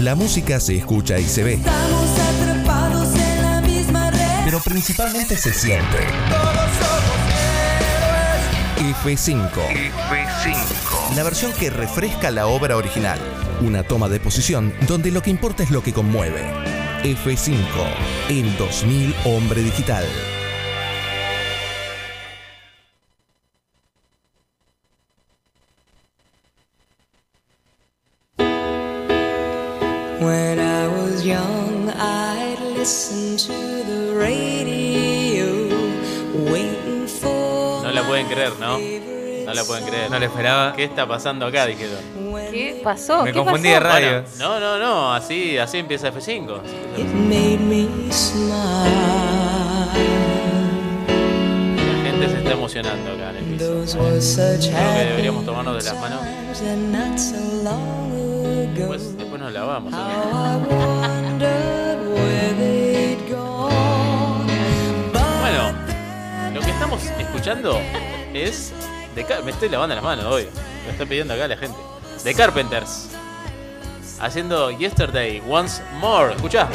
La música se escucha y se ve, Estamos atrapados en la misma red. pero principalmente se siente. F5. F5. La versión que refresca la obra original. Una toma de posición donde lo que importa es lo que conmueve. F5. El 2000 Hombre Digital. No la pueden creer, ¿no? No la pueden creer. No lo esperaba. ¿Qué está pasando acá? Dijeron. ¿Qué pasó? Me ¿Qué confundí pasó? de radio. Bueno, no, no, no. Así, así empieza F5. It made me smile. La gente se está emocionando acá en el piso. Creo que deberíamos tomarnos de las manos. Después, después nos lavamos. Lo que estamos escuchando es. De me estoy lavando las manos hoy. Lo está pidiendo acá la gente. The Carpenters. Haciendo Yesterday Once More. Escuchá.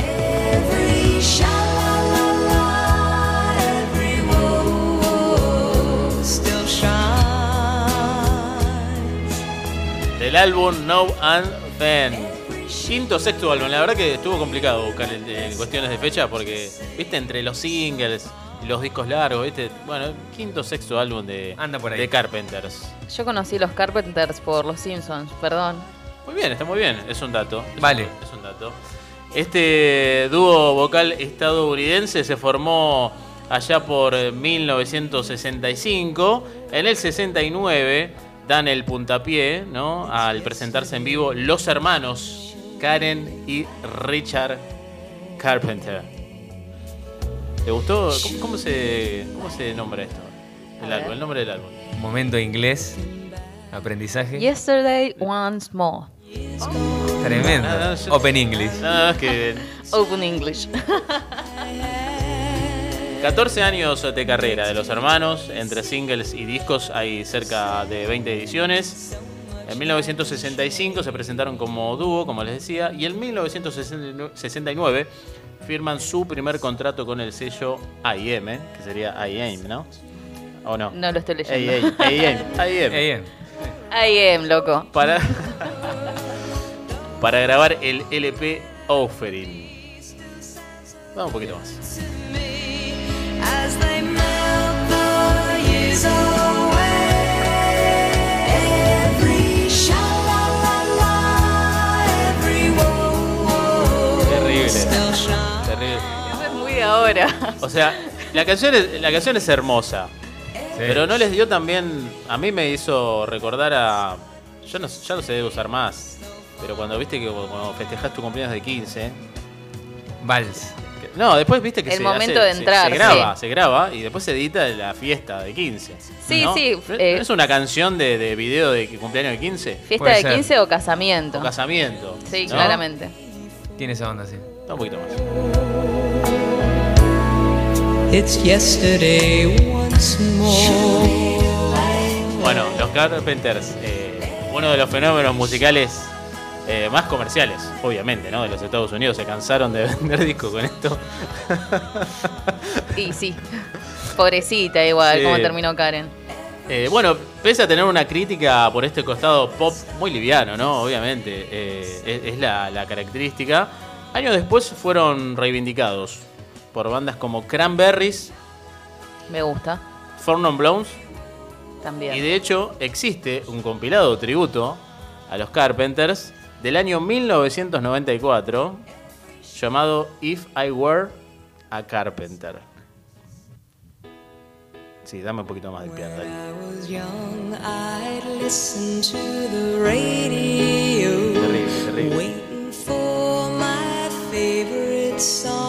Del álbum Now and Then. Quinto, sexto álbum. La verdad que estuvo complicado buscar en cuestiones de fecha porque, viste, entre los singles los discos largos, viste. Bueno, quinto, sexto álbum de, Anda por ahí. de Carpenters. Yo conocí los Carpenters por los Simpsons, perdón. Muy bien, está muy bien. Es un dato. Es Vale. un- es un dato. Este dúo vocal estadounidense se formó allá por eh, 1965. En el 69 dan el puntapié, ¿no? Al presentarse en vivo los hermanos Karen y Richard Carpenter. ¿Te gustó? ¿Cómo, cómo se, cómo se nombra esto? El álbum, el nombre del álbum. Momento inglés. Aprendizaje. Yesterday Once More. Tremendo. No, no, yo- Open English. No, es que Open English. 14 años de carrera de los hermanos, entre singles y discos hay cerca de 20 ediciones. En 1965 se presentaron como dúo, como les decía, y en 1969 firman su primer contrato con el sello IM, que sería IAM, ¿no? ¿O no? No lo estoy leyendo. IAM, IAM, IAM. Bien. I am, loco. Para, para grabar el LP Offering. Vamos un poquito más. Ahora. O sea, la canción es, la canción es hermosa. Pero no les dio también. A mí me hizo recordar a. Yo no, ya no sé de usar más. Pero cuando viste que cuando festejas tu cumpleaños de 15. Vals. que- no, después viste que El se momento hace- de se- entrar, Se, graba, sí. se graba y después se edita la fiesta de 15. Sí, ¿no? sí, ¿No eh, ¿Es una canción de, de video de cumpleaños de 15? Fiesta de ser. 15 o casamiento. O casamiento. Sí, ¿no? claramente. Tiene esa onda, sí. Da Un poquito más. It's yesterday once more. Bueno, los Carpenters, eh, uno de los fenómenos musicales eh, más comerciales, obviamente, ¿no? De los Estados Unidos. Se cansaron de vender discos con esto. Y sí. Pobrecita igual, Sí. como terminó Karen. Eh, bueno, pese a tener una crítica por este costado pop muy liviano, ¿no? Obviamente, eh, es, es la, la característica. Años después fueron reivindicados por bandas como Cranberries, Me gusta. Four Non Blondes También. Y de hecho existe un compilado tributo a los Carpenters del año 1994 llamado If I Were a Carpenter. Sí, dame un poquito más de piano. Terrible, terrible. for.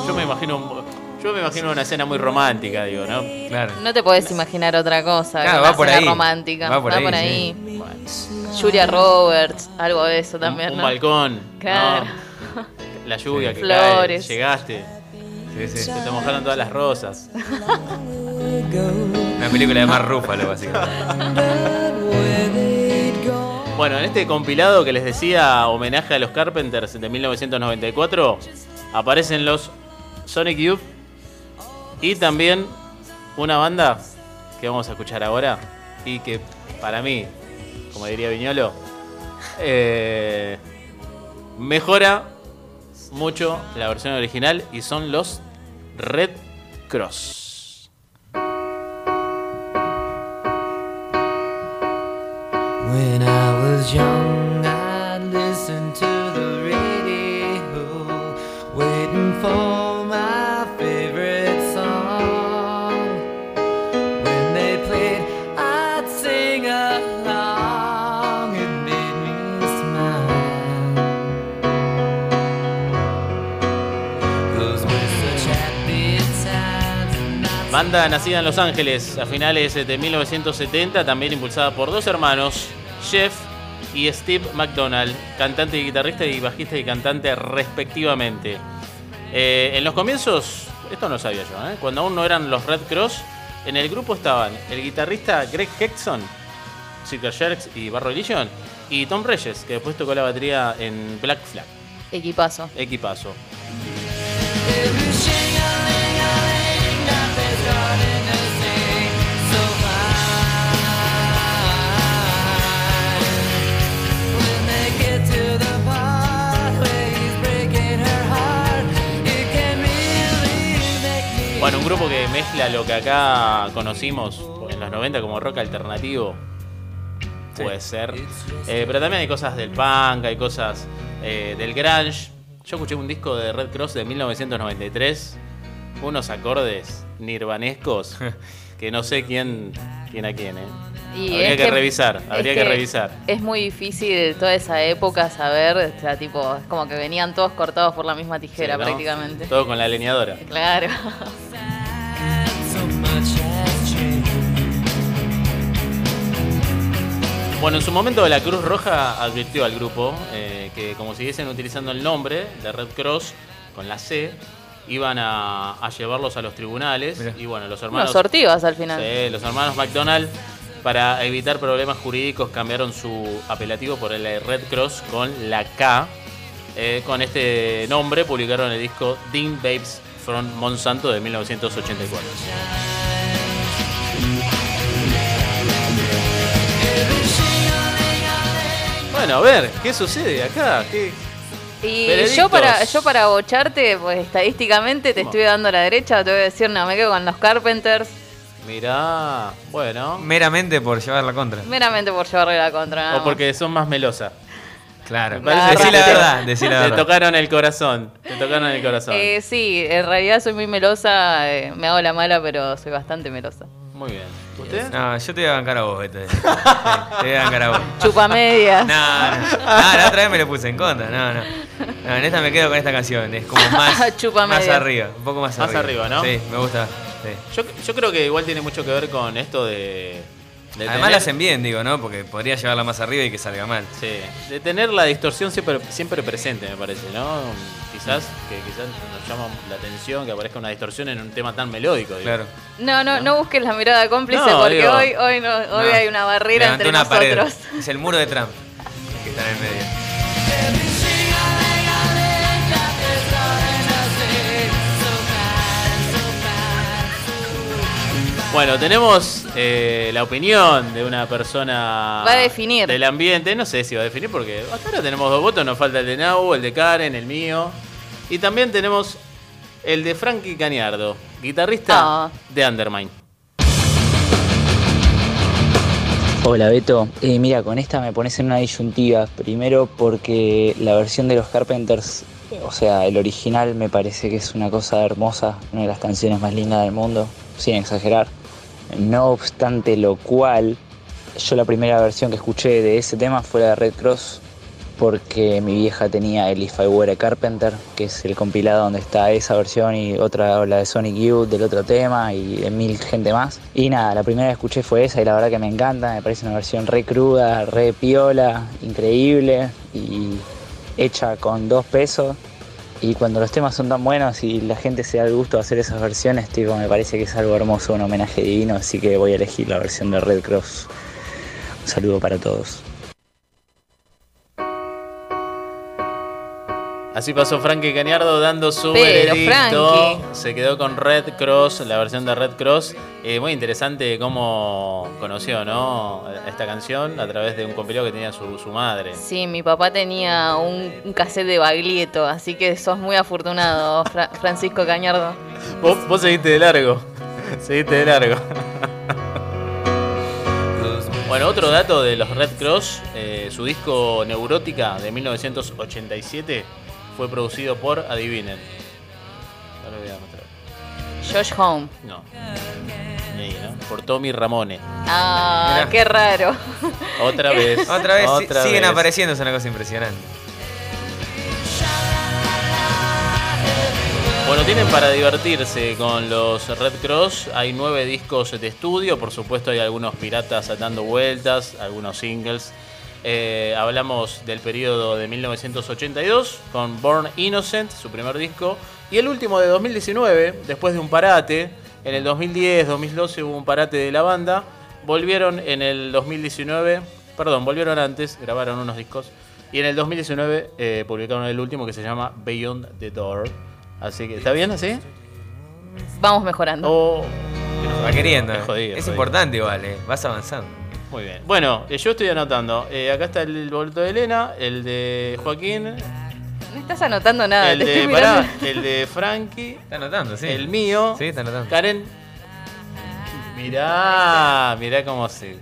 Yo me imagino un- yo me imagino una escena muy romántica, digo, ¿no? Claro. No te podés imaginar otra cosa. Claro, va una por escena ahí. romántica. Va por ahí, ahí. Bueno, Julia Roberts, algo de eso también. un ¿no? balcón, ¿no? Claro. La lluvia que Flores. cae, llegaste, Sí, sí. se te mojaron todas las rosas. Una película de Mar Rúfalo, básicamente. Bueno, en este compilado que les decía, homenaje a los Carpenters de 1994, aparecen los Sonic Youth y también una banda que vamos a escuchar ahora y que para mí, como diría Viñolo, eh, mejora mucho la versión original y son los Red Cross. Banda nacida en Los Ángeles a finales de 1970, también impulsada por dos hermanos, Jeff y Steve McDonald, cantante y guitarrista y bajista y cantante respectivamente. Eh, en los comienzos, esto no sabía yo, ¿eh? cuando aún no eran los Red Cross, en el grupo estaban el guitarrista Greg Hexon, Circle Jerks y Barro Religion, y Tom Reyes, que después tocó la batería en Black Flag. Equipazo. Equipazo. Bueno, un grupo que mezcla lo que acá conocimos en los 90 como rock alternativo. Puede ser. Eh, pero también hay cosas del punk, hay cosas eh, del grunge. Yo escuché un disco de Red Cross de 1993. Unos acordes nirvanescos que no sé quién, quién a quién, ¿eh? Y habría es que, revisar, es habría que, revisar. Es muy difícil de toda esa época saber, o sea, tipo, es como que venían todos cortados por la misma tijera Sí, ¿no? prácticamente. Todo con la leñadora. Claro. Bueno, en su momento la Cruz Roja advirtió al grupo eh, que como siguiesen utilizando el nombre de Red Cross con la C, iban a, a llevarlos a los tribunales. Mirá. Y bueno, los hermanos... sortivas al final. Sí, los hermanos McDonald, para evitar problemas jurídicos, cambiaron su apelativo por el de Red Cross con la K. Eh, con este nombre publicaron el disco Dean Babes from Monsanto de 1984. Bueno, a ver, ¿qué sucede acá? ¿Qué- Y Veredictos. yo para, yo para bocharte, pues estadísticamente te ¿Cómo? estoy dando la derecha, te voy a decir, no, me quedo con los Carpenters, Mirá, bueno. Meramente por llevar la contra. meramente por llevarle la contra. nada O más. porque son más melosa. Claro. Decí la te- verdad, decí la Te verdad. tocaron el corazón. Te tocaron el corazón. Eh, sí, en realidad soy muy melosa, eh, me hago la mala, pero soy bastante melosa. Muy bien. ¿Usted? No, yo te voy a bancar a vos, Beto. Sí, te voy a bancar a vos. Chupa medias. No, no, no, la otra vez me lo puse en contra, no, no. No, en esta me quedo con esta canción, es como más, Chupa más arriba, un poco más, Más arriba, ¿no? Sí, me gusta. Yo, yo creo que igual tiene mucho que ver con esto de. de Además tener- la hacen bien, digo, ¿no? Porque podría llevarla más arriba y que salga mal. Sí, de tener la distorsión siempre, siempre presente, me parece, ¿no? Quizás que quizás nos llama la atención que aparezca una distorsión en un tema tan melódico. digo. Claro. No, no, no busques la mirada cómplice No, porque digo- hoy, hoy, no, hoy No, hay una barrera levantó entre una pared. nosotros. Es el muro de Trump que está en el medio. Bueno, tenemos eh, la opinión de una persona. Va a definir. Del ambiente, no sé si va a definir porque hasta ahora tenemos dos votos, nos falta el de Nau, el de Karen, el mío. Y también tenemos el de Frankie Cañardo, guitarrista Ah. de Undermine. Hola Beto, Eh, mira, con esta me pones en una disyuntiva. Primero porque la versión de los Carpenters, o sea, el original me parece que es una cosa hermosa, una de las canciones más lindas del mundo, sin exagerar. No obstante lo cual, yo la primera versión que escuché de ese tema fue la de Red Cross, porque mi vieja tenía el If I Were a Carpenter, que es el compilado donde está esa versión y otra, la de Sonic Youth del otro tema y de mil gente más. Y nada, la primera que escuché fue esa y la verdad que me encanta, me parece una versión re cruda, re piola, increíble y hecha con dos pesos. Y cuando los temas son tan buenos y la gente se da el gusto de hacer esas versiones, tipo, me parece que es algo hermoso, un homenaje divino, así que voy a elegir la versión de Red Cross. Un saludo para todos. Así pasó Frankie Cañardo dando su Pero, veredicto. Frankie. Se quedó con Red Cross, la versión de Red Cross. Eh, muy interesante cómo conoció ¿no? esta canción a través de un compilado que tenía su, su madre. Sí, mi papá tenía un, un cassette de Baglietto, así que sos muy afortunado, Fra- Francisco Cañardo. Vos, vos seguiste de largo. seguiste de largo. bueno, otro dato de los Red Cross, eh, su disco Neurótica de 1987 fue producido por, adivinen. No lo voy a mostrar. Josh Home. No. ¿no? Por Tommy Ramone. Ah, Mirá. qué raro. Otra vez. Otra vez otra siguen vez. apareciendo, es una cosa impresionante. Bueno, tienen para divertirse con los Red Cross. Hay nueve discos de estudio. Por supuesto, hay algunos piratas dando vueltas, algunos singles. Eh, hablamos del periodo de 1982 con Born Innocent, su primer disco. Y el último de 2019, después de un parate. En el 2010, 2012 hubo un parate de la banda. Volvieron en el 2019, perdón, volvieron antes, grabaron unos discos. Y en el 2019 eh, publicaron el último que se llama Beyond the Door. Así que, ¿está bien así? Vamos mejorando. Oh, Va queriendo. Es jodido, es jodido. importante igual, eh. vas avanzando. Muy bien. Bueno, eh, yo estoy anotando. Eh, acá está el boleto de Elena, el de Joaquín, No estás anotando nada, el te de, estoy pará, mirando. el de Frankie, Está anotando, sí. el mío, Sí, está anotando. Karen. Mirá, mirá cómo se.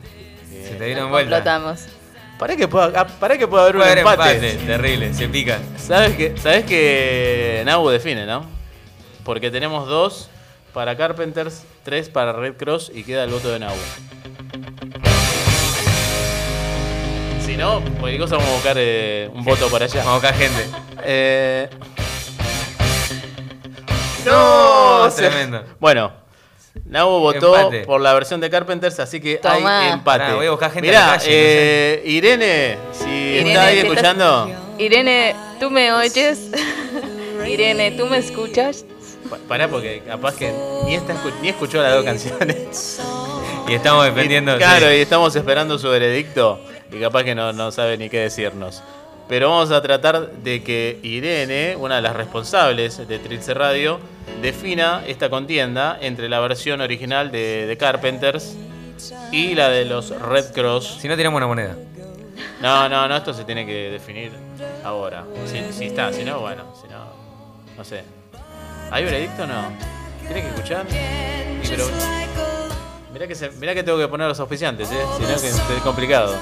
Se te dieron vuelta. Explotamos. Para que pueda, ah, pará que pueda haber un haber empate. empate. Terrible, se pica. ¿Sabes que, sabes que Nabu define, no? Porque tenemos dos para Carpenters, tres para Red Cross y queda el voto de Nabu. Si no, cualquier cosa vamos a buscar eh, un voto para allá. Vamos acá, gente. Eh... No, se- tremendo. Bueno, Nabu votó Empate. por la versión de Carpenters, así que Tomá. hay empate. Pará, voy a buscar gente Mirá, en la calle, eh, Irene, si Irene, está ahí si estás- escuchando, Irene, ¿tú me oyes? Irene, ¿tú me escuchas? pa- pará porque capaz que ni, está escu- ni escuchó las dos canciones. Y estamos dependiendo. Y- claro, sí. y estamos esperando su veredicto y capaz que no, no sabe ni qué decirnos. Pero vamos a tratar de que Irene, una de las responsables de Trilce Radio, defina esta contienda entre la versión original de, de Carpenters y la de los Red Cross. Si no, tiramos una moneda. No, no, no, esto se tiene que definir ahora. Si, si está, si no, bueno, si no, no sé. ¿Hay veredicto o no? ¿Tiene que escuchar? Sí, pero mirá que, se- mirá que tengo que poner los auspiciantes, ¿eh? Si no, que es complicado.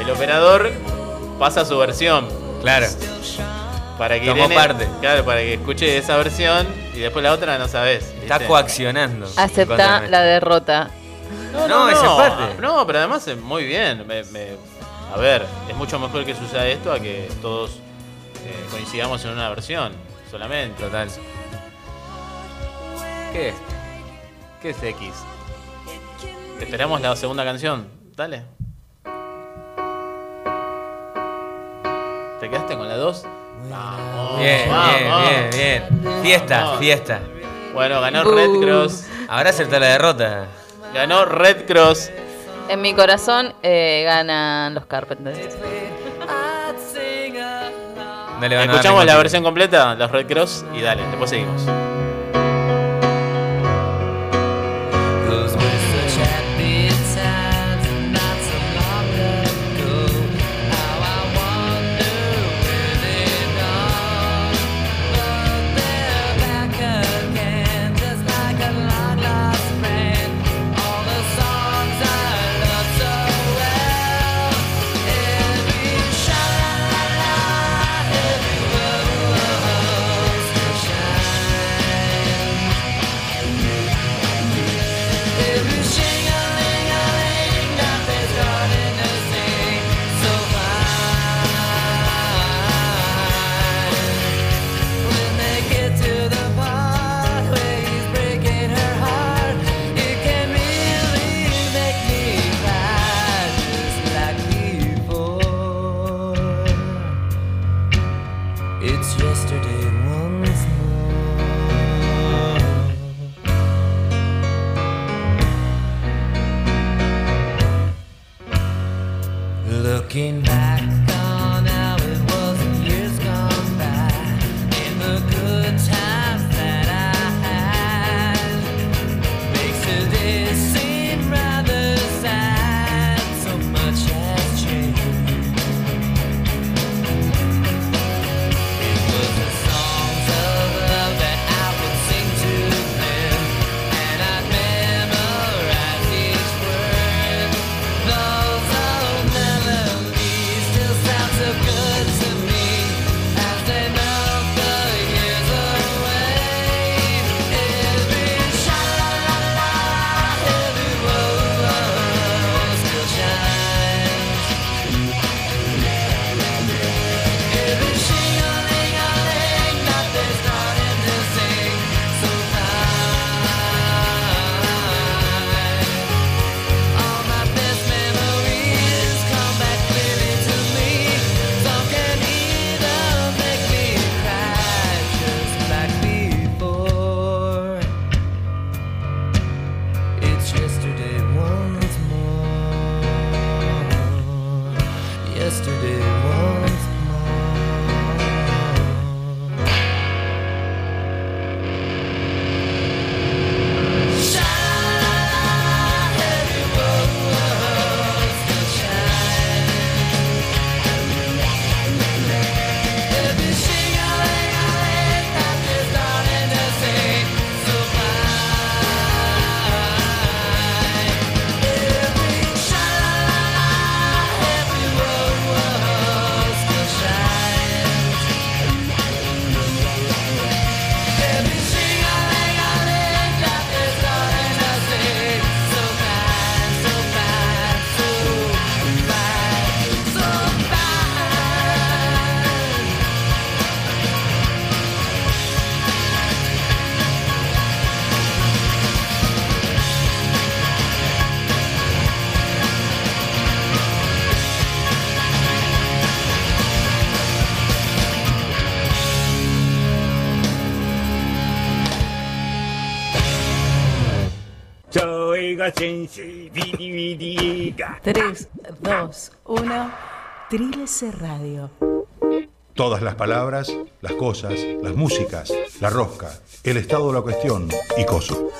El operador pasa su versión Claro. para que Tomó Irene- parte. claro, para que escuche esa versión y después la otra no sabes. Está ¿viste? coaccionando. Acepta la derrota. No, es empate. No, pero además es muy bien. Me- me- a ver, es mucho mejor que suceda esto a que todos eh, coincidamos en una versión solamente. Total. ¿Qué es? ¿Qué es X? ¿Esperamos la segunda canción? Dale. ¿Te quedaste con la 2? Vamos, Bien, vamos. bien, bien, bien. Fiesta, Vamos. fiesta. Bueno, ganó. Red Cross. Ahora acepta la derrota. Ganó Red Cross. En mi corazón eh, ganan los Carpenters. No le van a dar Escuchamos la versión completa, los Red Cross, y dale, después seguimos. looking back. 3, 2, 1. Trilce Radio. Todas las palabras, las cosas, las músicas, la rosca, el estado de la cuestión y coso.